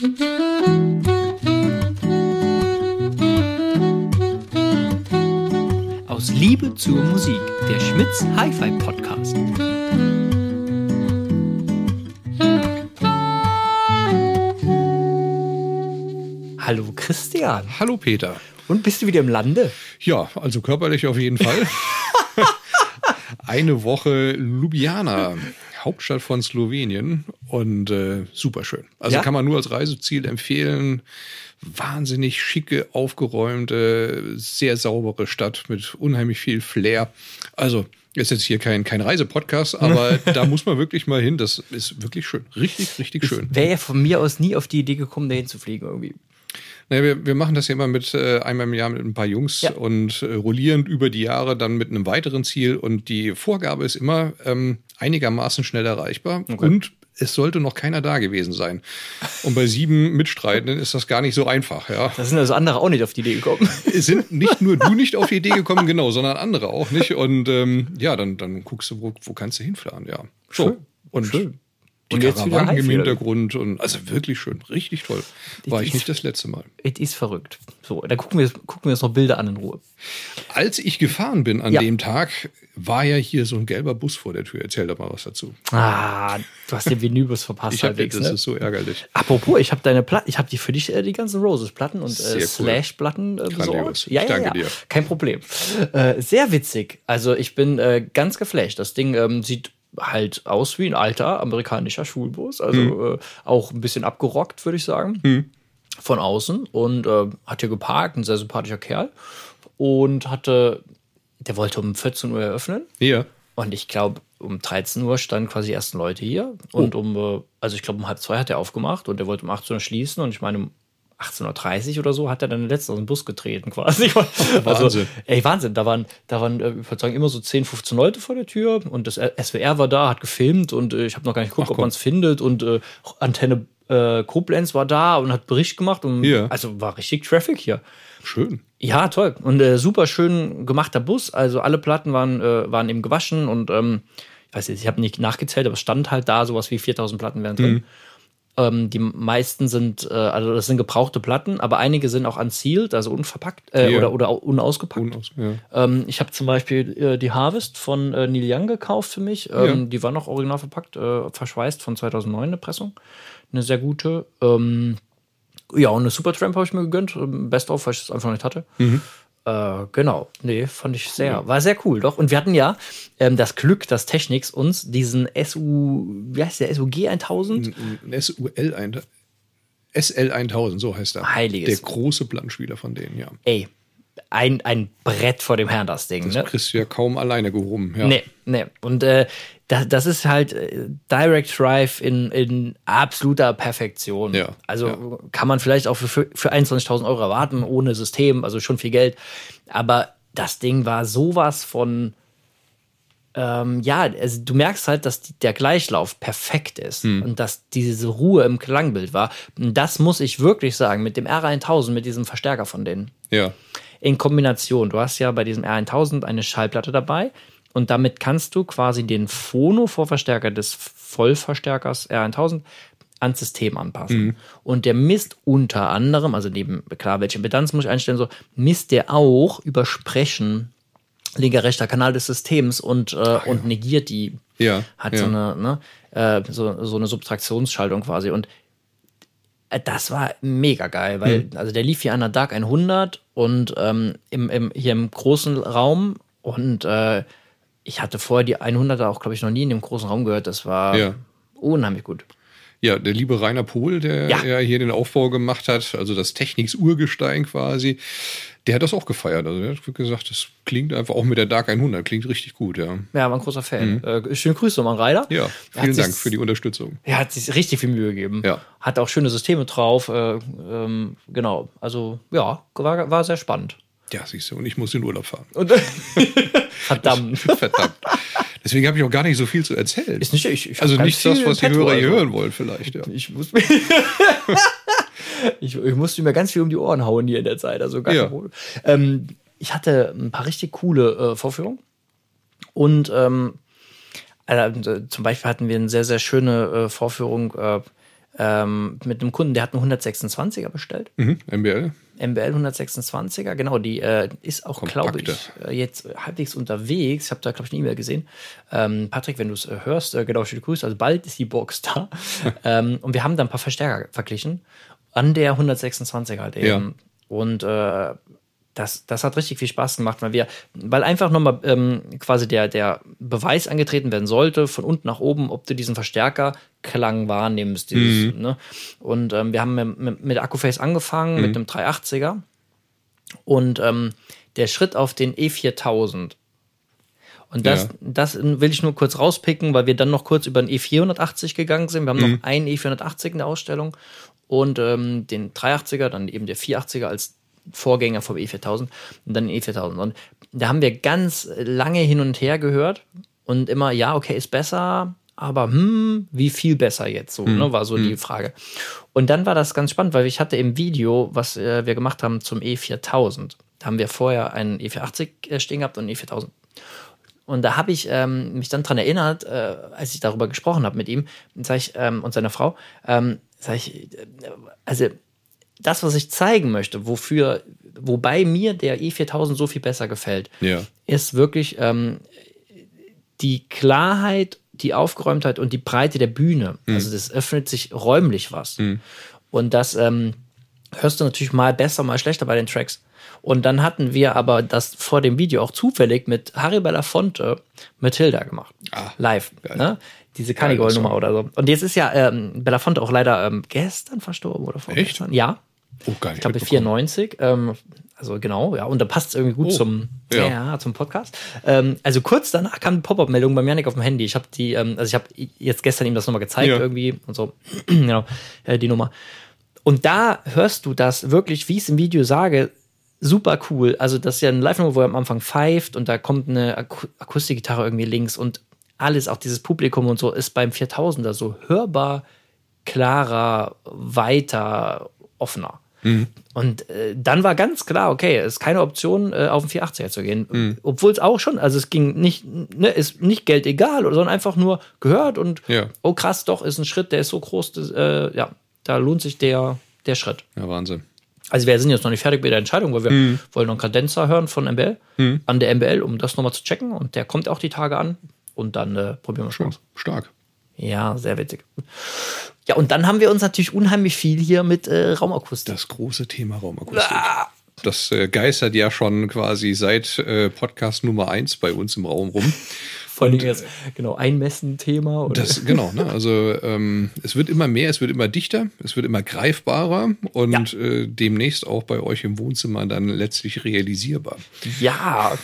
Aus Liebe zur Musik, der Schmitz Hi-Fi Podcast. Hallo Christian. Hallo Peter. Und bist du wieder im Lande? Ja, also körperlich auf jeden Fall. Eine Woche Ljubljana, Hauptstadt von Slowenien und äh, super schön. Also Ja? kann man nur als Reiseziel empfehlen. Wahnsinnig schicke, aufgeräumte, sehr saubere Stadt mit unheimlich viel Flair. Also ist jetzt hier kein, kein Reisepodcast, aber da muss man wirklich mal hin. Das ist wirklich schön. Richtig, richtig schön. Wäre ja von mir aus nie auf die Idee gekommen, dahin zu fliegen irgendwie. Naja, wir, wir machen das ja immer mit äh, einmal im Jahr mit ein paar Jungs Ja. und äh, rollierend über die Jahre dann mit einem weiteren Ziel. Und die Vorgabe ist immer ähm, einigermaßen schnell erreichbar und es sollte noch keiner da gewesen sein. Und bei sieben Mitstreitenden ist das gar nicht so einfach, ja. Da sind also andere auch nicht auf die Idee gekommen. Es sind nicht nur du nicht auf die Idee gekommen, genau, sondern andere auch nicht. Und ähm, ja, dann, dann guckst du, wo, wo kannst du hinfahren, ja. So. Schön. Und Schön. Die Und jetzt wieder im. Hintergrund und also wirklich schön, richtig toll. War ich ist- nicht das letzte Mal. Es ist verrückt. So, dann gucken wir, gucken wir uns noch Bilder an in Ruhe. Als ich gefahren bin an Ja. dem Tag, war ja hier so ein gelber Bus vor der Tür. Erzähl doch mal was dazu. Ah, du hast den Vinylbus verpasst Ich halbwegs, das ne? ist so ärgerlich. Apropos, ich habe deine Platten, ich habe die für dich äh, die ganzen Roses-Platten und äh. Slash-Platten äh, besorgt. Grandios. Ich danke dir. Kein Problem. Äh, sehr witzig. Also ich bin äh, ganz geflasht. Das Ding ähm, sieht halt aus wie ein alter amerikanischer Schulbus. Also Hm. äh, auch ein bisschen abgerockt, würde ich sagen. Von außen. Und äh, hat hier geparkt, ein sehr sympathischer Kerl. Und hatte, der wollte um 14 Uhr eröffnen. Ja. Und ich glaube, um 13 Uhr standen quasi die ersten Leute hier. Und Oh. um, äh, also ich glaube, um halb zwei hat er aufgemacht und er wollte um 18 Uhr schließen. Und ich meine, um 18.30 Uhr oder so hat er dann letztens aus dem Bus getreten quasi. Also, Wahnsinn. ey, Wahnsinn. Da waren, da waren, äh, ich würde sagen, immer so 10, 15 Leute vor der Tür und das SWR war da, hat gefilmt und äh, ich habe noch gar nicht geguckt, Ach, ob man es findet. Und äh, Antenne äh, Koblenz war da und hat Bericht gemacht. Und, Ja. Also war richtig Traffic hier. Schön. Ja, toll. Und äh, super schön gemachter Bus. Also alle Platten waren, äh, waren eben gewaschen und ähm, ich weiß jetzt, ich habe nicht nachgezählt, aber es stand halt da, sowas wie 4000 Platten wären drin. Ähm, die meisten sind, äh, also das sind gebrauchte Platten, aber einige sind auch unsealed, also unverpackt äh, Ja. oder, oder au- unausgepackt. Unaus, ja. Ähm, ich habe zum Beispiel äh, die Harvest von äh, Neil Young gekauft für mich. Ähm, Ja. Die war noch original verpackt, äh, verschweißt von 2009, eine Pressung. Eine sehr gute. Ähm, ja, und eine Supertramp habe ich mir gegönnt. ähm, Best of, weil ich das einfach nicht hatte. Äh, genau. Nee, fand ich sehr. War sehr cool, doch. Und wir hatten ja ähm, das Glück, dass Technics uns diesen SU, wie heißt der, SUG 1000? Ein SUL ein, SL 1000, so heißt er. Heiliges. Der große Plattenspieler von denen, ja. Ey, ein, ein Brett vor dem Herrn, das Ding. Das ne? kriegst du ja kaum alleine gehoben. Ja. Nee, nee. Und äh, das, das ist halt äh, Direct Drive in, in absoluter Perfektion. Ja, Also ja. kann man vielleicht auch für, für, für 21.000 Euro erwarten, ohne System, also schon viel Geld. Aber das Ding war sowas von. Ähm, ja, also du merkst halt, dass die, der Gleichlauf perfekt ist Hm. und dass diese Ruhe im Klangbild war. Und das muss ich wirklich sagen, mit dem R1000, mit diesem Verstärker von denen Ja. In Kombination. Du hast ja bei diesem R1000 eine Schallplatte dabei und damit kannst du quasi den Phono-Vorverstärker des Vollverstärkers R1000 ans System anpassen. Und der misst unter anderem, also neben, klar, welche Impedanz muss ich einstellen, so, misst der auch über Sprechen linker, rechter Kanal des Systems und, äh, und negiert die. Ja, Hat ja. so eine, ne, äh, so, so eine Subtraktionsschaltung quasi. Und das war mega geil, weil, Hm. also der lief hier an der Dark 100 und ähm, im, im, hier im großen Raum und äh, ich hatte vorher die 100er auch, glaube ich, noch nie in dem großen Raum gehört. Das war Ja. unheimlich gut. Ja, der liebe Rainer Pohl, der Ja. ja. hier den Aufbau gemacht hat, also das Techniks-Urgestein quasi, der hat das auch gefeiert. Also der hat gesagt, das klingt einfach auch mit der Dark 100, klingt richtig gut, ja. Ja, war ein großer Fan. Äh, schöne Grüße nochmal, Rainer. Mhm. Ja, Er vielen Dank sich- für die Unterstützung. Er hat sich richtig viel Mühe gegeben. Ja. Hat auch schöne Systeme drauf. Äh, ähm, genau. Also, ja, war, war sehr spannend. Ja, siehst du, und ich muss in Urlaub fahren. Verdammt. Verdammt. Deswegen habe ich auch gar nicht so viel zu erzählen. Ist nicht, ich, ich also nicht das, was die im Petto, Hörer hier also. hören wollen, vielleicht, ja. Ich muss ich, ich musste mir ganz viel um die Ohren hauen hier in der Zeit. Also gar Ja. Ähm, ich hatte ein paar richtig coole äh, Vorführungen. Und ähm, also, zum Beispiel hatten wir eine sehr, sehr schöne äh, Vorführung. Äh, ähm, mit einem Kunden, der hat einen 126er bestellt. Mhm, MBL. MBL 126er, genau, die äh, ist auch, glaube ich, äh, jetzt halbwegs unterwegs. Ich habe da, glaube ich, eine E-Mail gesehen. Ähm, Patrick, wenn du es äh, hörst, äh, genau, schöne Grüße. Also bald ist die Box da. ähm, und wir haben da ein paar Verstärker verglichen an der 126er halt eben. Ja. Und äh, das, das hat richtig viel Spaß gemacht, weil wir, weil einfach nochmal ähm, quasi der, der Beweis angetreten werden sollte, von unten nach oben, ob du diesen Verstärkerklang wahrnimmst. Dieses, mhm. ne? Und ähm, wir haben mit, mit Akkuface angefangen, mhm. mit einem 380er. Und ähm, der Schritt auf den E4000. Und das, ja. das will ich nur kurz rauspicken, weil wir dann noch kurz über den E480 gegangen sind. Wir haben mhm. noch einen E480 in der Ausstellung und ähm, den 380er, dann eben der 480er als Vorgänger vom E4000 und dann den E4000. Und da haben wir ganz lange hin und her gehört und immer, ja, okay, ist besser, aber hm, wie viel besser jetzt so, hm. ne, war so hm. die Frage. Und dann war das ganz spannend, weil ich hatte im Video, was äh, wir gemacht haben zum E4000, da haben wir vorher einen E480 äh, stehen gehabt und einen E4000. Und da habe ich ähm, mich dann dran erinnert, äh, als ich darüber gesprochen habe mit ihm, sag ich, ähm, und seiner Frau, ähm, sag ich, äh, also das, was ich zeigen möchte, wofür, wobei mir der E4000 so viel besser gefällt, ja. ist wirklich ähm, die Klarheit, die Aufgeräumtheit und die Breite der Bühne. Mhm. Also das öffnet sich räumlich was. Mhm. Und das ähm, hörst du natürlich mal besser, mal schlechter bei den Tracks. Und dann hatten wir aber das vor dem Video auch zufällig mit Harry Belafonte Matilda gemacht. Ah, Live. Ne? Diese Carnival-Nummer oder so. Und jetzt ist ja ähm, Belafonte auch leider ähm, gestern verstorben oder vorgestern. Echt? Ja. Oh, geil. Ich glaube 94. Ähm, also genau, ja, und da passt es irgendwie gut oh, zum, ja. ja. zum Podcast. Ähm, also kurz danach kam eine Pop-up-Meldung bei Janik auf dem Handy. Ich habe die, ähm, also ich habe jetzt gestern ihm das nochmal gezeigt ja. irgendwie und so, genau, äh, die Nummer. Und da hörst du das wirklich, wie ich es im Video sage, super cool. Also das ist ja ein Live-Nummer, wo er am Anfang pfeift und da kommt eine Ak Akustikgitarre irgendwie links und alles, auch dieses Publikum und so, ist beim 4000er so hörbar, klarer, weiter, offener. Mhm. Und äh, dann war ganz klar, okay, es ist keine Option, äh, auf den 480er zu gehen. Mhm. Obwohl es auch schon, also es ging nicht, ne, ist nicht Geld egal, sondern einfach nur gehört und ja. oh krass, doch, ist ein Schritt, der ist so groß, dass, äh, ja, da lohnt sich der, der Schritt. Ja, Wahnsinn. Also wir sind jetzt noch nicht fertig mit der Entscheidung, weil wir mhm. wollen noch einen Kadenzer hören von MBL, mhm. an der MBL, um das nochmal zu checken. Und der kommt auch die Tage an. Und dann äh, probieren wir schon. Stark. Ja, sehr witzig. Ja, und dann haben wir uns natürlich unheimlich viel hier mit äh, Raumakustik. Das große Thema Raumakustik. Ah! Das äh, geistert ja schon quasi seit äh, Podcast Nummer 1 bei uns im Raum rum. Vor allem jetzt, genau, Einmessen-Thema. Das, genau, ne? also ähm, es wird immer mehr, es wird immer dichter, es wird immer greifbarer und ja. äh, demnächst auch bei euch im Wohnzimmer dann letztlich realisierbar. Ja,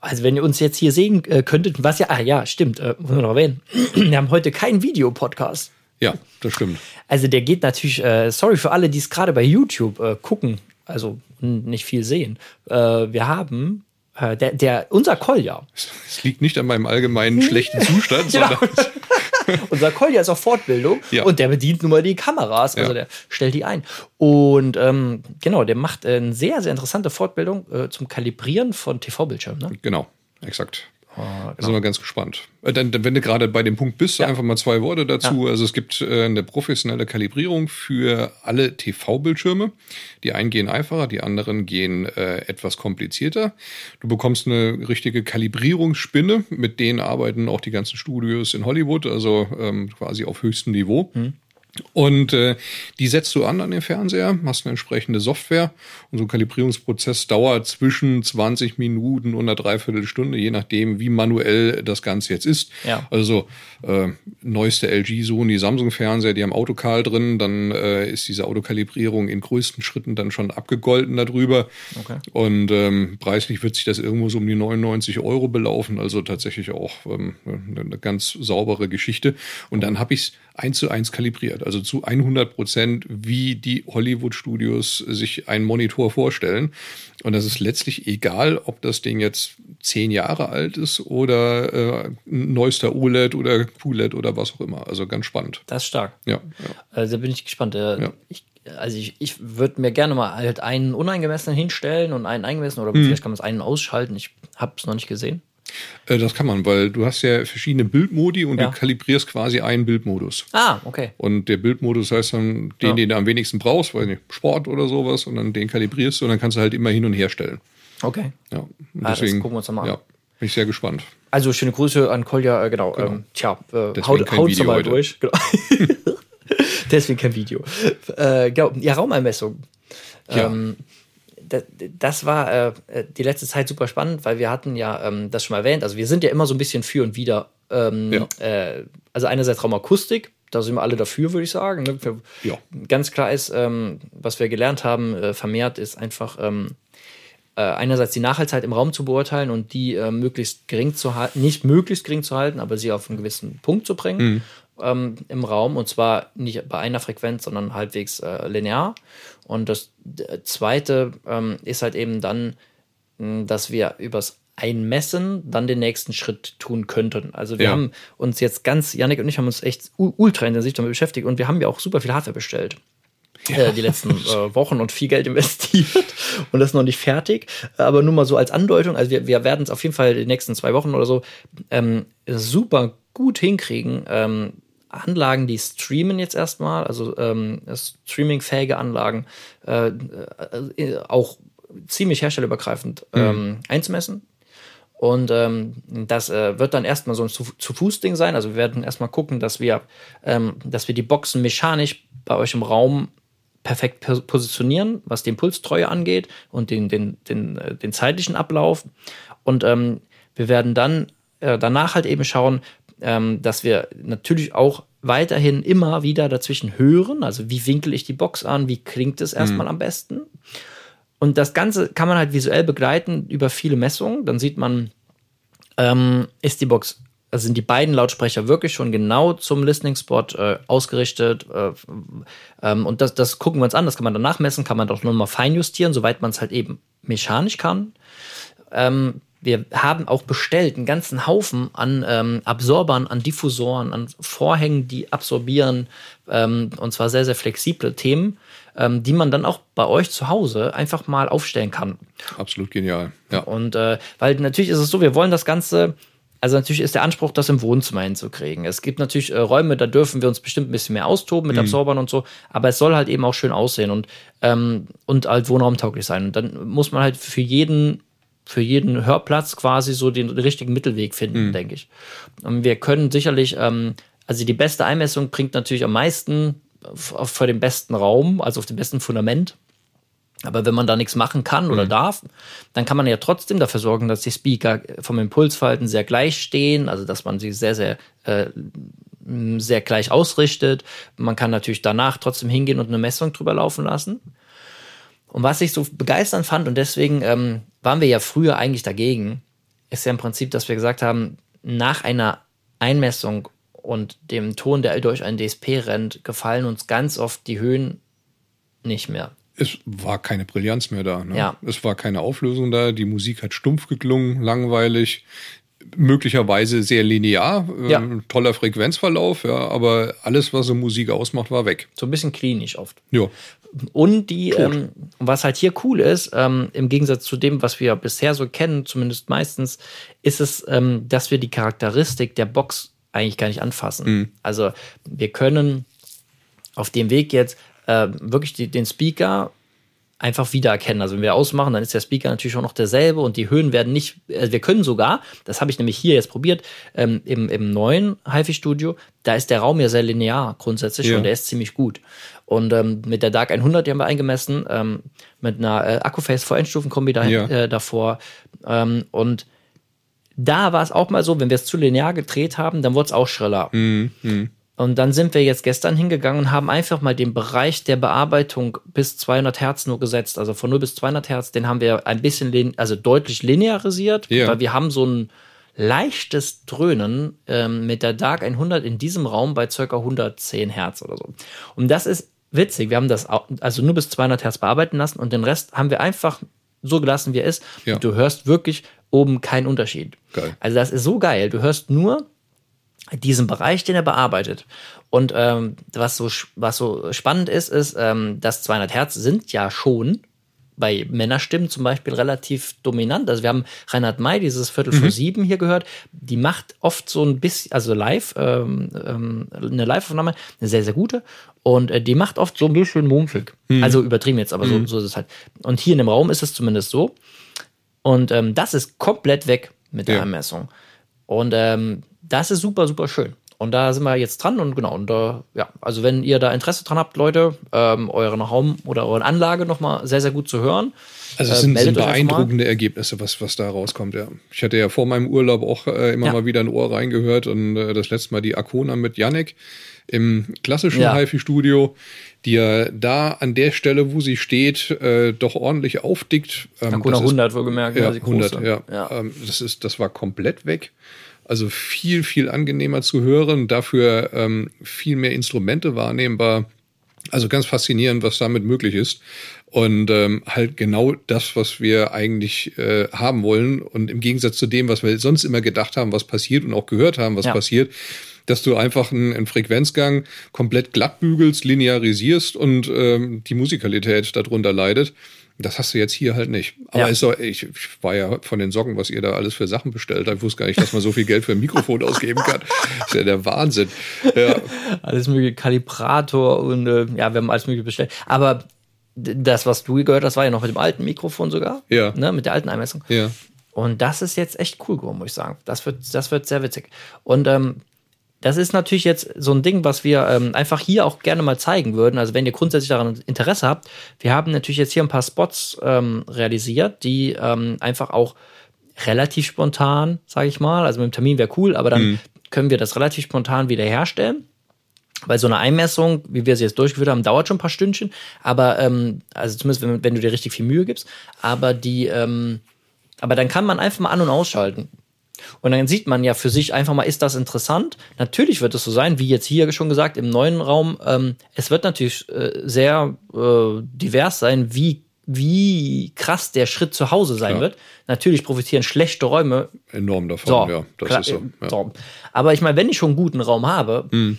also wenn ihr uns jetzt hier sehen äh, könntet, was ja, ah ja, stimmt, äh, muss man noch erwähnen, wir haben heute keinen Videopodcast. Ja, das stimmt. Also der geht natürlich, äh, sorry für alle, die es gerade bei YouTube äh, gucken, also nicht viel sehen. Äh, wir haben äh, der, der, unser Kolja. Es liegt nicht an meinem allgemeinen schlechten Zustand, genau. sondern Unser Kolja ist auf Fortbildung ja. und der bedient nun mal die Kameras, also ja. der stellt die ein. Und ähm, genau, der macht eine sehr, sehr interessante Fortbildung äh, zum Kalibrieren von TV-Bildschirmen. Ne? Genau, exakt. Ah, genau. Sind wir ganz gespannt. Äh, dann, wenn du gerade bei dem Punkt bist, ja. einfach mal zwei Worte dazu. Ja. Also es gibt äh, eine professionelle Kalibrierung für alle TV-Bildschirme. Die einen gehen einfacher, die anderen gehen äh, etwas komplizierter. Du bekommst eine richtige Kalibrierungsspinne, mit denen arbeiten auch die ganzen Studios in Hollywood, also ähm, quasi auf höchstem Niveau. Mhm. Und äh, die setzt du an an den Fernseher, hast eine entsprechende Software und so ein Kalibrierungsprozess dauert zwischen 20 Minuten und einer Dreiviertelstunde, je nachdem, wie manuell das Ganze jetzt ist. Ja. Also äh, neueste LG, Sony, Samsung Fernseher, die haben Autokal drin, dann äh, ist diese Autokalibrierung in größten Schritten dann schon abgegolten darüber. Okay. Und ähm, preislich wird sich das irgendwo so um die 99 Euro belaufen, also tatsächlich auch ähm, eine ganz saubere Geschichte. Und dann habe ich es eins zu eins kalibriert, also zu 100 Prozent, wie die Hollywood-Studios sich einen Monitor vorstellen. Und das ist letztlich egal, ob das Ding jetzt zehn Jahre alt ist oder äh, neuester OLED oder QLED oder was auch immer. Also ganz spannend. Das ist stark. Ja. ja. Also bin ich gespannt. Äh, ja. Ich, also ich, ich würde mir gerne mal halt einen uneingemessenen hinstellen und einen eingemessenen oder mhm. vielleicht kann man es einen ausschalten. Ich habe es noch nicht gesehen. Äh, das kann man, weil du hast ja verschiedene Bildmodi und Ja. du kalibrierst quasi einen Bildmodus. Ah, okay. Und der Bildmodus heißt dann den, Ja. den du am wenigsten brauchst, weiß nicht, Sport oder sowas, und dann den kalibrierst du und dann kannst du halt immer hin und her stellen. Okay. Ja, Ah, das gucken wir uns mal an. Ja, bin ich sehr gespannt. Also schöne Grüße an Kolja, äh, genau. Ähm, tja, äh, Deswegen haut, doch mal heute. durch. Genau. Deswegen kein Video. Äh, genau. Ja, Raumeinmessung. Ja. Ähm, das, war äh, die letzte Zeit super spannend, weil wir hatten ja ähm, das schon mal erwähnt. Also wir sind ja immer so ein bisschen für und wieder. Ähm, Ja. äh, also einerseits Raumakustik, da sind wir alle dafür, würde ich sagen. Ne? Wir, Ja. Ganz klar ist, ähm, was wir gelernt haben, äh, vermehrt ist einfach ähm, äh, einerseits die Nachhaltigkeit im Raum zu beurteilen und die äh, möglichst gering zu halten, nicht möglichst gering zu halten, aber sie auf einen gewissen Punkt zu bringen ähm, im Raum und zwar nicht bei einer Frequenz, sondern halbwegs äh, linear. Und das zweite ähm, ist halt eben dann, mh, dass wir übers Einmessen dann den nächsten Schritt tun könnten. Also wir Ja. haben uns jetzt ganz, Janik und ich haben uns echt ultra intensiv damit beschäftigt und wir haben ja auch super viel Hardware bestellt äh, die letzten äh, Wochen und viel Geld investiert und das ist noch nicht fertig. Aber nur mal so als Andeutung, also wir, wir werden es auf jeden Fall die nächsten zwei Wochen oder so ähm, super gut hinkriegen. Ähm, Anlagen, die streamen jetzt erstmal, also ähm, streamingfähige Anlagen, äh, äh, auch ziemlich herstellerübergreifend ähm, einzumessen. Und ähm, das äh, wird dann erstmal so ein zu, zu Fuß-Ding sein. Also wir werden erstmal gucken, dass wir, ähm, dass wir die Boxen mechanisch bei euch im Raum perfekt pos- positionieren, was die Impulstreue angeht und den, den, den, äh, den zeitlichen Ablauf. Und ähm, wir werden dann äh, danach halt eben schauen, ähm, dass wir natürlich auch weiterhin immer wieder dazwischen hören. Also wie winkel ich die Box an, wie klingt es erstmal am besten. Und das Ganze kann man halt visuell begleiten über viele Messungen. Dann sieht man, ähm, ist die Box, also sind die beiden Lautsprecher wirklich schon genau zum Listening Spot äh, ausgerichtet. Äh, ähm, und das, das gucken wir uns an, das kann man danach messen, kann man doch nochmal feinjustieren, soweit man es halt eben mechanisch kann. Ähm, wir haben auch bestellt einen ganzen Haufen an ähm, Absorbern, an Diffusoren, an Vorhängen, die absorbieren, ähm, und zwar sehr, sehr flexible Themen, ähm, die man dann auch bei euch zu Hause einfach mal aufstellen kann. Absolut genial. Ja. Und äh, weil natürlich ist es so, wir wollen das Ganze, also natürlich ist der Anspruch, das im Wohnzimmer hinzukriegen. Es gibt natürlich äh, Räume, da dürfen wir uns bestimmt ein bisschen mehr austoben mit Absorbern und so, aber es soll halt eben auch schön aussehen und, ähm, und halt wohnraumtauglich sein. Und dann muss man halt für jeden für jeden Hörplatz quasi so den richtigen Mittelweg finden, denke ich. Und wir können sicherlich, ähm, also die beste Einmessung bringt natürlich am meisten für den besten Raum, also auf dem besten Fundament. Aber wenn man da nichts machen kann oder darf, dann kann man ja trotzdem dafür sorgen, dass die Speaker vom Impulsverhalten sehr gleich stehen, also dass man sie sehr, sehr, äh, sehr gleich ausrichtet. Man kann natürlich danach trotzdem hingehen und eine Messung drüber laufen lassen. Und was ich so begeisternd fand, und deswegen ähm, waren wir ja früher eigentlich dagegen, ist ja im Prinzip, dass wir gesagt haben, nach einer Einmessung und dem Ton, der durch ein DSP rennt, gefallen uns ganz oft die Höhen nicht mehr. Es war keine Brillanz mehr da. Ne? Ja. Es war keine Auflösung da. Die Musik hat stumpf geklungen, langweilig, möglicherweise sehr linear, Ja. ähm, toller Frequenzverlauf, ja, aber alles, was so Musik ausmacht, war weg. So ein bisschen klinisch oft. Ja. Und die, ähm, was halt hier cool ist, ähm, im Gegensatz zu dem, was wir bisher so kennen, zumindest meistens, ist es, ähm, dass wir die Charakteristik der Box eigentlich gar nicht anfassen. Also wir können auf dem Weg jetzt äh, wirklich die, den Speaker einfach wiedererkennen. Also wenn wir ausmachen, dann ist der Speaker natürlich auch noch derselbe und die Höhen werden nicht, also wir können sogar, das habe ich nämlich hier jetzt probiert, ähm, im, im neuen HiFi-Studio, da ist der Raum ja sehr linear grundsätzlich Ja. und der ist ziemlich gut. Und ähm, mit der Dark 100, die haben wir eingemessen, ähm, mit einer äh, Akkuface V-Endstufenkombi da, Ja. äh, davor ähm, und da war es auch mal so, wenn wir es zu linear gedreht haben, dann wurde es auch schriller. Und dann sind wir jetzt gestern hingegangen und haben einfach mal den Bereich der Bearbeitung bis 200 Hertz nur gesetzt. Also von 0 bis 200 Hertz, den haben wir ein bisschen, also deutlich linearisiert, Ja. weil wir haben so ein leichtes Dröhnen ähm, mit der Dark 100 in diesem Raum bei ca. 110 Hertz oder so. Und das ist witzig. Wir haben das au- also nur bis 200 Hertz bearbeiten lassen und den Rest haben wir einfach so gelassen, wie er ist. Ja. Und du hörst wirklich oben keinen Unterschied. Geil. Also das ist so geil. Du hörst nur diesen Bereich, den er bearbeitet. Und ähm, was, so, was so spannend ist, ist, ähm, dass 200 Hertz sind ja schon bei Männerstimmen zum Beispiel relativ dominant. Also wir haben Reinhard May, dieses Viertel vor sieben hier gehört. Die macht oft so ein bisschen, also live, ähm, ähm, eine Live-Aufnahme, eine sehr, sehr gute. Und äh, die macht oft so ein bisschen mumpfig. Also übertrieben jetzt, aber so, so ist es halt. Und hier in dem Raum ist es zumindest so. Und ähm, das ist komplett weg mit der Ja. Anmessung. Und ähm, das ist super, super schön. Und da sind wir jetzt dran und genau, und da, ja, also wenn ihr da Interesse dran habt, Leute, ähm, euren Raum oder eure Anlage nochmal sehr, sehr gut zu hören. Also es äh, sind, meldet sind beeindruckende Ergebnisse, was, was da rauskommt, ja. Ich hatte ja vor meinem Urlaub auch äh, immer Ja. mal wieder ein Ohr reingehört und äh, das letzte Mal die Arcona mit Yannick im klassischen Ja. HiFi-Studio, die ja da an der Stelle, wo sie steht, äh, doch ordentlich aufdickt. Ähm, ist- 100 wohlgemerkt. Ja, die 100, große. ja. ja. Ähm, das, ist, das war komplett weg. Also viel, viel angenehmer zu hören, dafür ähm, viel mehr Instrumente wahrnehmbar. Also ganz faszinierend, was damit möglich ist. Und ähm, halt genau das, was wir eigentlich äh, haben wollen. Und im Gegensatz zu dem, was wir sonst immer gedacht haben, was passiert und auch gehört haben, was Ja. passiert, dass du einfach einen, einen Frequenzgang komplett glatt bügelst, linearisierst und ähm, die Musikalität darunter leidet. Das hast du jetzt hier halt nicht. Aber Ja. ist doch, ich, ich war ja von den Socken, was ihr da alles für Sachen bestellt habt. Ich wusste gar nicht, dass man so viel Geld für ein Mikrofon ausgeben kann. Das ist ja der Wahnsinn. Ja, alles mögliche Kalibrator und äh, ja, wir haben alles mögliche bestellt. Aber das, was du gehört hast, war ja noch mit dem alten Mikrofon sogar. Ja. Ne, mit der alten Einmessung. ja. Und das ist jetzt echt cool geworden, muss ich sagen. Das wird, das wird sehr witzig. Und ähm, das ist natürlich jetzt so ein Ding, was wir ähm, einfach hier auch gerne mal zeigen würden. Also wenn ihr grundsätzlich daran Interesse habt, wir haben natürlich jetzt hier ein paar Spots ähm, realisiert, die ähm, einfach auch relativ spontan, sage ich mal, also mit dem Termin wäre cool, aber dann können wir das relativ spontan wieder herstellen. Weil so eine Einmessung, wie wir sie jetzt durchgeführt haben, dauert schon ein paar Stündchen. Aber, ähm, also zumindest wenn, wenn du dir richtig viel Mühe gibst. Aber die, ähm, aber dann kann man einfach mal an- und ausschalten. Und dann sieht man ja für sich einfach mal, ist das interessant? Natürlich wird es so sein, wie jetzt hier schon gesagt, im neuen Raum. Ähm, es wird natürlich äh, sehr äh, divers sein, wie, wie krass der Schritt zu Hause sein Klar. wird. Natürlich profitieren schlechte Räume Enorm davon, so, ja. Das klar, ist so. Ja. so. Aber ich meine, wenn ich schon einen guten Raum habe, Mhm.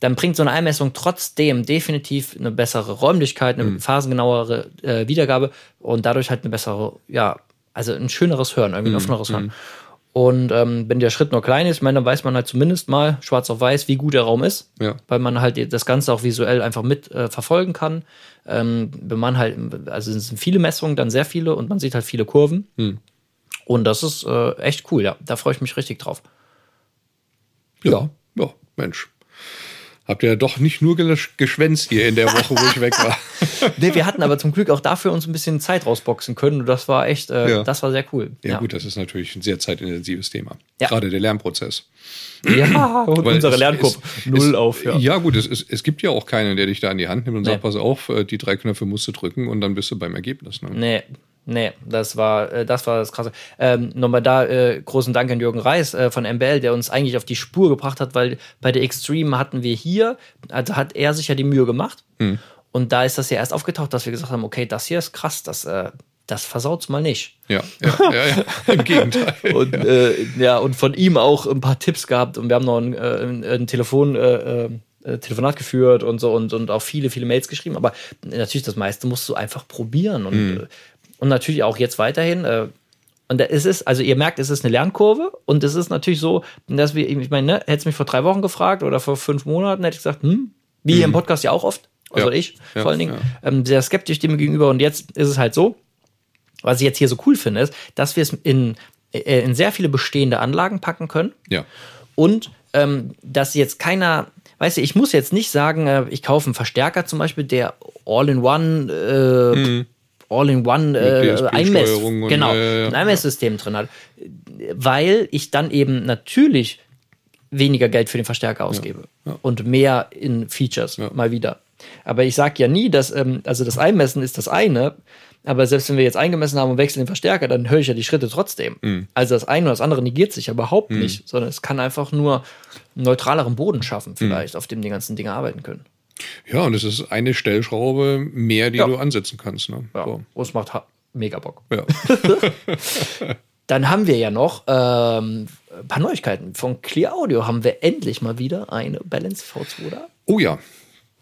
dann bringt so eine Einmessung trotzdem definitiv eine bessere Räumlichkeit, eine Mhm. phasengenauere äh, Wiedergabe und dadurch halt eine bessere, ja, also ein schöneres Hören, irgendwie Mhm. ein offeneres Hören. Und ähm, wenn der Schritt nur klein ist, ich meine, dann weiß man halt zumindest mal schwarz auf weiß, wie gut der Raum ist, Ja. weil man halt das Ganze auch visuell einfach mit äh, verfolgen kann. Ähm, wenn man halt, also es sind viele Messungen, dann sehr viele und man sieht halt viele Kurven. Hm. Und das ist äh, echt cool, ja. Da freue ich mich richtig drauf. Ja, ja, Mensch. Habt ihr ja doch nicht nur gesch- geschwänzt hier in der Woche, wo ich weg war. Nee, wir hatten aber zum Glück auch dafür uns ein bisschen Zeit rausboxen können. Und das war echt, äh, Ja. das war sehr cool. Ja, gut, das ist natürlich ein sehr zeitintensives Thema. Ja. Gerade der Lernprozess. Ja, und Weil unsere Lernkurve null auf. Ja. Ja, gut, es, es, es gibt ja auch keinen, der dich da in die Hand nimmt und Nee. sagt, pass auf, äh, die drei Knöpfe musst du drücken und dann bist du beim Ergebnis. Ne? Nee, nee, das war, äh, das war das Krasse. Ähm, Nochmal da äh, großen Dank an Jürgen Reis äh, von MBL, der uns eigentlich auf die Spur gebracht hat, weil bei der Extreme hatten wir hier, also hat er sich ja die Mühe gemacht. Hm. Und da ist das ja erst aufgetaucht, dass wir gesagt haben, okay, das hier ist krass, das, äh, das versaut's mal nicht. Ja, ja, ja, ja, im Gegenteil. Und ja. Äh, ja, und von ihm auch ein paar Tipps gehabt und wir haben noch ein, äh, ein, ein Telefon, äh, äh, Telefonat geführt und so und, und auch viele, viele Mails geschrieben. Aber natürlich, das meiste musst du einfach probieren. Und, äh, und natürlich auch jetzt weiterhin. Äh, und es ist, also ihr merkt, es ist eine Lernkurve und es ist natürlich so, dass wir, ich meine, ne, hättest mich vor drei Wochen gefragt oder vor fünf Monaten, hätte ich gesagt, hm, wie hier im Podcast ja auch oft, also Ja. ich Ja, vor allen Dingen, ja. ähm, sehr skeptisch dem gegenüber. Und jetzt ist es halt so, was ich jetzt hier so cool finde, ist, dass wir es in, äh, in sehr viele bestehende Anlagen packen können Ja, und ähm, dass jetzt keiner, weißt du, ich muss jetzt nicht sagen, äh, ich kaufe einen Verstärker zum Beispiel, der All-in-One, äh, All-in-One äh, und, genau, ja, ja, ja. ein Einmesssystem drin hat, weil ich dann eben natürlich weniger Geld für den Verstärker ausgebe und mehr in Features mal wieder. Aber ich sage ja nie, dass, ähm, also das Einmessen ist das eine, aber selbst wenn wir jetzt eingemessen haben und wechseln den Verstärker, dann höre ich ja die Schritte trotzdem. Mhm. Also das eine oder das andere negiert sich ja überhaupt nicht, sondern es kann einfach nur einen neutraleren Boden schaffen, vielleicht, auf dem die ganzen Dinge arbeiten können. Ja, und es ist eine Stellschraube mehr, die Ja. du ansetzen kannst. Ne? Ja. So. Und es macht mega Bock. Ja. Dann haben wir ja noch ähm, ein paar Neuigkeiten. Von Clear Audio haben wir endlich mal wieder eine Balance V2 da. Oh ja,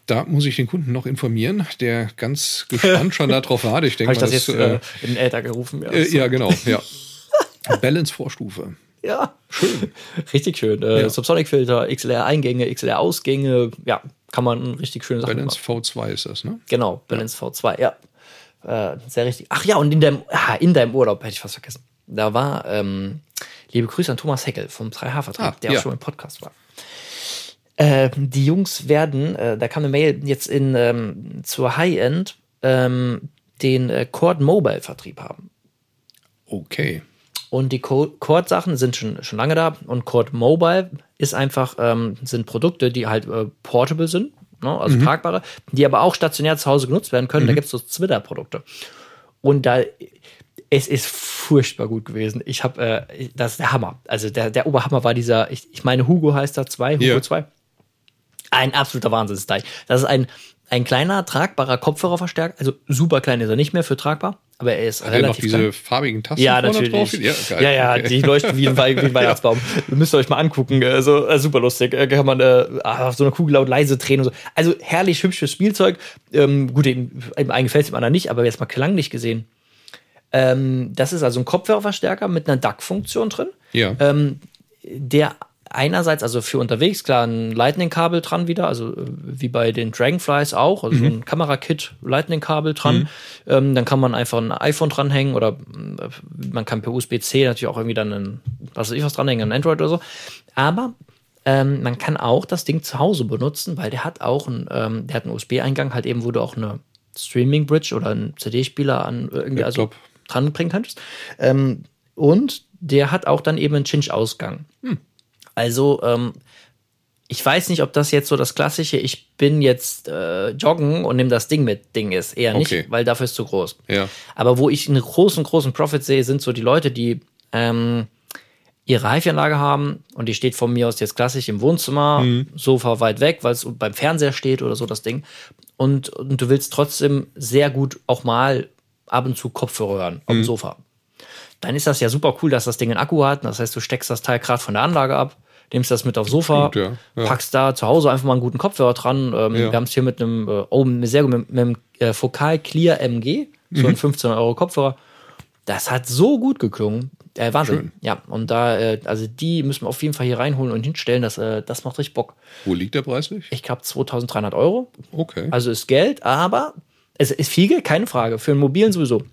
Da muss ich den Kunden noch informieren, der ganz gespannt schon darauf wartet. Ich denke Habe ich mal, das jetzt äh, äh, in den Äther gerufen? Ja, äh, ja, genau, ja. Balance-Vorstufe. ja. schön. Richtig schön. Äh, Ja. Subsonic-Filter, XLR-Eingänge, XLR-Ausgänge. Ja, kann man richtig schöne Sachen Balance machen. V2 ist das, ne? Genau, Balance V2, ja. Äh, sehr richtig. Ach ja, und in deinem, ah, in deinem Urlaub hätte ich fast vergessen. Da war, ähm, liebe Grüße an Thomas Heckel vom 3H-Vertrag, Ah, der ja. auch schon im Podcast war. Äh, die Jungs werden, äh, da kam eine Mail jetzt in ähm, zur High-End ähm, den äh, Cord Mobile Vertrieb haben. Okay. Und die Cord-Sachen sind schon, schon lange da. Und Cord Mobile ist einfach, ähm, sind Produkte, die halt äh, portable sind, ne? also tragbare, die aber auch stationär zu Hause genutzt werden können. Da gibt es so Twitter-Produkte. Und da, es ist furchtbar gut gewesen. Ich habe, äh, das ist der Hammer. Also der, der Oberhammer war dieser, ich, ich meine, Hugo heißt da 2, Hugo Ja. 2. Ein absoluter Wahnsinnsteil. Das ist ein, ein kleiner, tragbarer Kopfhörerverstärker. Also super klein ist er nicht mehr für tragbar, aber er ist Hat er noch relativ diese klein. farbigen Tasten Ja, natürlich. Ja, geil. ja, Okay. die leuchten wie ein, wie ein Weihnachtsbaum. Müsst ihr euch mal angucken. Also äh, super lustig. Äh, kann man äh, auf so eine Kugel laut leise drehen und so. Also herrlich hübsches Spielzeug. Ähm, gut, dem, dem einen gefällt es dem anderen nicht, aber jetzt mal klanglich gesehen. Ähm, das ist also ein Kopfhörerverstärker mit einer DAC-Funktion drin Ja. ähm, der einerseits, also für unterwegs, klar, ein Lightning-Kabel dran wieder, also äh, wie bei den Dragonflies auch, also so ein Kamerakit, Lightning-Kabel dran. Ähm, dann kann man einfach ein iPhone dranhängen oder äh, man kann per USB-C natürlich auch irgendwie dann ein, was weiß ich was dranhängen, ein Android oder so. Aber ähm, man kann auch das Ding zu Hause benutzen, weil der hat auch einen, ähm, der hat einen USB-Eingang, halt eben, wo du auch eine Streaming-Bridge oder einen CD-Spieler an äh, irgendwie also dranbringen könntest. Ähm, und der hat auch dann eben einen Cinch-Ausgang. Also, ähm, ich weiß nicht, ob das jetzt so das klassische, ich bin jetzt äh, joggen und nehme das Ding mit Ding ist. Eher nicht, Okay. weil dafür ist zu groß. Ja. Aber wo ich einen großen, großen Profit sehe, sind so die Leute, die ähm, ihre HiFi-Anlage haben und die steht von mir aus jetzt klassisch im Wohnzimmer, Sofa weit weg, weil es beim Fernseher steht oder so das Ding. Und, und du willst trotzdem sehr gut auch mal ab und zu Kopfhörer hören auf dem Sofa. Dann ist das ja super cool, dass das Ding einen Akku hat. Das heißt, du steckst das Teil gerade von der Anlage ab, nimmst das mit aufs Sofa, Gut, ja. Ja. packst da zu Hause einfach mal einen guten Kopfhörer dran. Ähm, Ja. Wir haben es hier mit einem, äh, oh, sehr gut, mit, mit einem äh, Focal Clear MG, so Mhm. ein 15 Euro Kopfhörer. Das hat so gut geklungen. Äh, Wahnsinn. Schön. Ja, und da, äh, also die müssen wir auf jeden Fall hier reinholen und hinstellen. Das, äh, das macht richtig Bock. Wo liegt der preislich? Ich glaube 2300 Euro. Okay. Also ist Geld, aber es ist viel Geld, keine Frage. Für einen mobilen sowieso.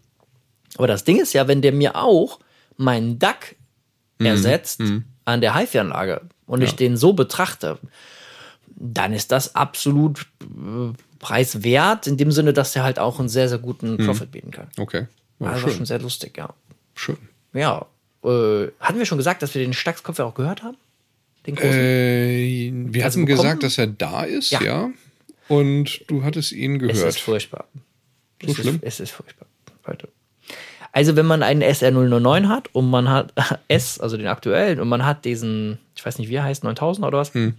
Aber das Ding ist ja, wenn der mir auch meinen DAC ersetzt an der HiFi-Anlage und ich Ja. den so betrachte, dann ist das absolut äh, preiswert, in dem Sinne, dass der halt auch einen sehr, sehr guten Profit bieten kann. Okay. Ja, Also schön. schon sehr lustig, ja. schön. Ja. Äh, hatten wir schon gesagt, dass wir den Stackskopf auch gehört haben? Den großen? Äh, wir Also hatten gesagt, dass er da ist, Ja. ja. Und du hattest ihn Es ist gehört. furchtbar. So es schlimm? Ist, es ist furchtbar, Leute. Also, wenn man einen SR009 hat und man hat S, also den aktuellen, und man hat diesen, ich weiß nicht, wie er heißt, 9000 oder was, Hm.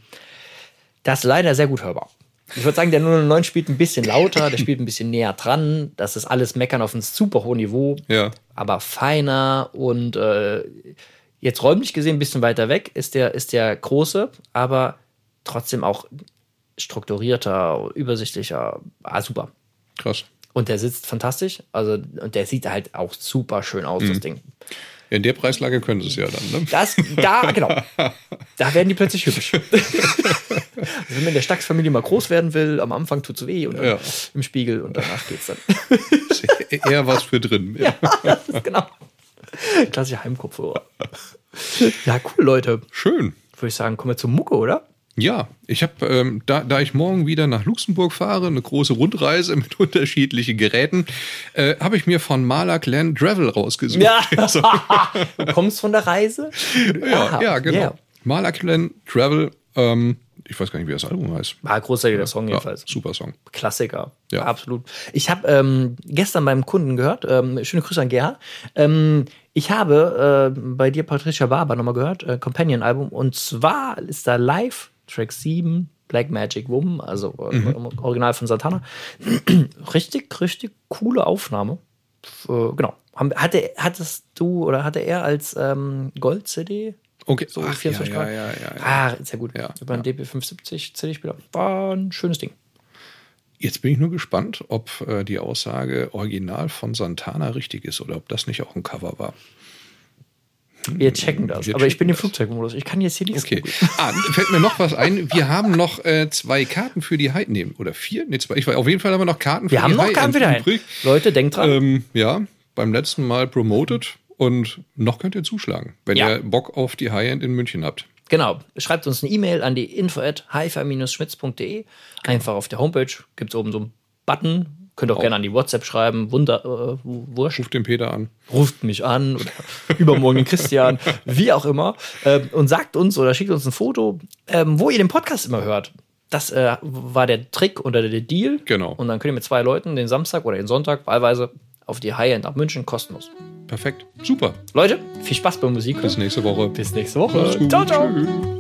das ist leider sehr gut hörbar. Ich würde sagen, der 009 spielt ein bisschen lauter, der spielt ein bisschen näher dran. Das ist alles Meckern auf einem super hohen Niveau, Ja. aber feiner und äh, jetzt räumlich gesehen ein bisschen weiter weg ist der, ist der große, aber trotzdem auch strukturierter, übersichtlicher. Ah, super. Krass. Und der sitzt fantastisch. Also, und der sieht halt auch super schön aus, Mhm. das Ding. Ja, in der Preislage können sie es ja dann, ne? Das, da, genau. Da werden die plötzlich hübsch. also, wenn man der Stax-Familie mal groß werden will, am Anfang tut es weh und dann Ja. im Spiegel und danach geht's dann. Ist eher was für drin. Ja. das ist genau. Klassischer Heimkopfhörer. Ja, cool, Leute. Schön. Würde ich sagen, kommen wir zur Mucke, oder? Ja, ich habe, ähm, da, da ich morgen wieder nach Luxemburg fahre, eine große Rundreise mit unterschiedlichen Geräten, äh, habe ich mir von Maler Glenn Travel rausgesucht. Ja. du kommst von der Reise? ja, Aha, ja genau. yeah. Maler Glenn Travel, ähm, ich weiß gar nicht, wie das Album heißt. War großartiger Song Ja, jedenfalls. super Song. Klassiker. Ja. Absolut. Ich habe ähm, gestern beim Kunden gehört, ähm, schöne Grüße an Gerhard. Ähm, ich habe äh, bei dir Patricia Barber nochmal gehört, äh, Companion-Album. Und zwar ist da live Track 7, Black Magic Woman, also äh, im Original von Santana. richtig, richtig coole Aufnahme. Äh, genau. Hatte, hattest du oder hatte er als ähm, Gold-CD? Okay, So Ach, 24 ja, ja, ja, ja. Ah, sehr gut. Ja, Über einen DP570 CD-Spieler. War ein schönes Ding. Jetzt bin ich nur gespannt, ob äh, die Aussage original von Santana richtig ist oder ob das nicht auch ein Cover war. Wir checken das. Wir aber ich bin im das. Flugzeugmodus. Ich kann jetzt hier nichts Okay. Ah, fällt mir noch was ein. Wir haben noch äh, zwei Karten für die High nehmen oder vier? Nee, zwei. Ich weiß, auf jeden Fall haben wir noch Karten für Wir die haben noch High Karten wieder ein. übrig. Leute, denkt dran. Ähm, ja, beim letzten Mal promoted und noch könnt ihr zuschlagen, wenn Ja. ihr Bock auf die High-End in München habt. Genau. Schreibt uns eine E-Mail an die info at schmitzde Einfach auf der Homepage gibt es oben so einen Button. Könnt auch Genau. gerne an die WhatsApp schreiben. Wunder, äh, wurscht. Ruft den Peter an. ruft mich an oder übermorgen den Christian, wie auch immer, ähm, und sagt uns oder schickt uns ein Foto, ähm, wo ihr den Podcast immer hört. Das äh, war der Trick oder der Deal. Genau. Und dann könnt ihr mit zwei Leuten den Samstag oder den Sonntag wahlweise auf die High-End nach München kostenlos. Perfekt. Super. Leute, viel Spaß bei Musik. Bis nächste Woche. Bis nächste Woche. Ciao, ciao. Tschüss.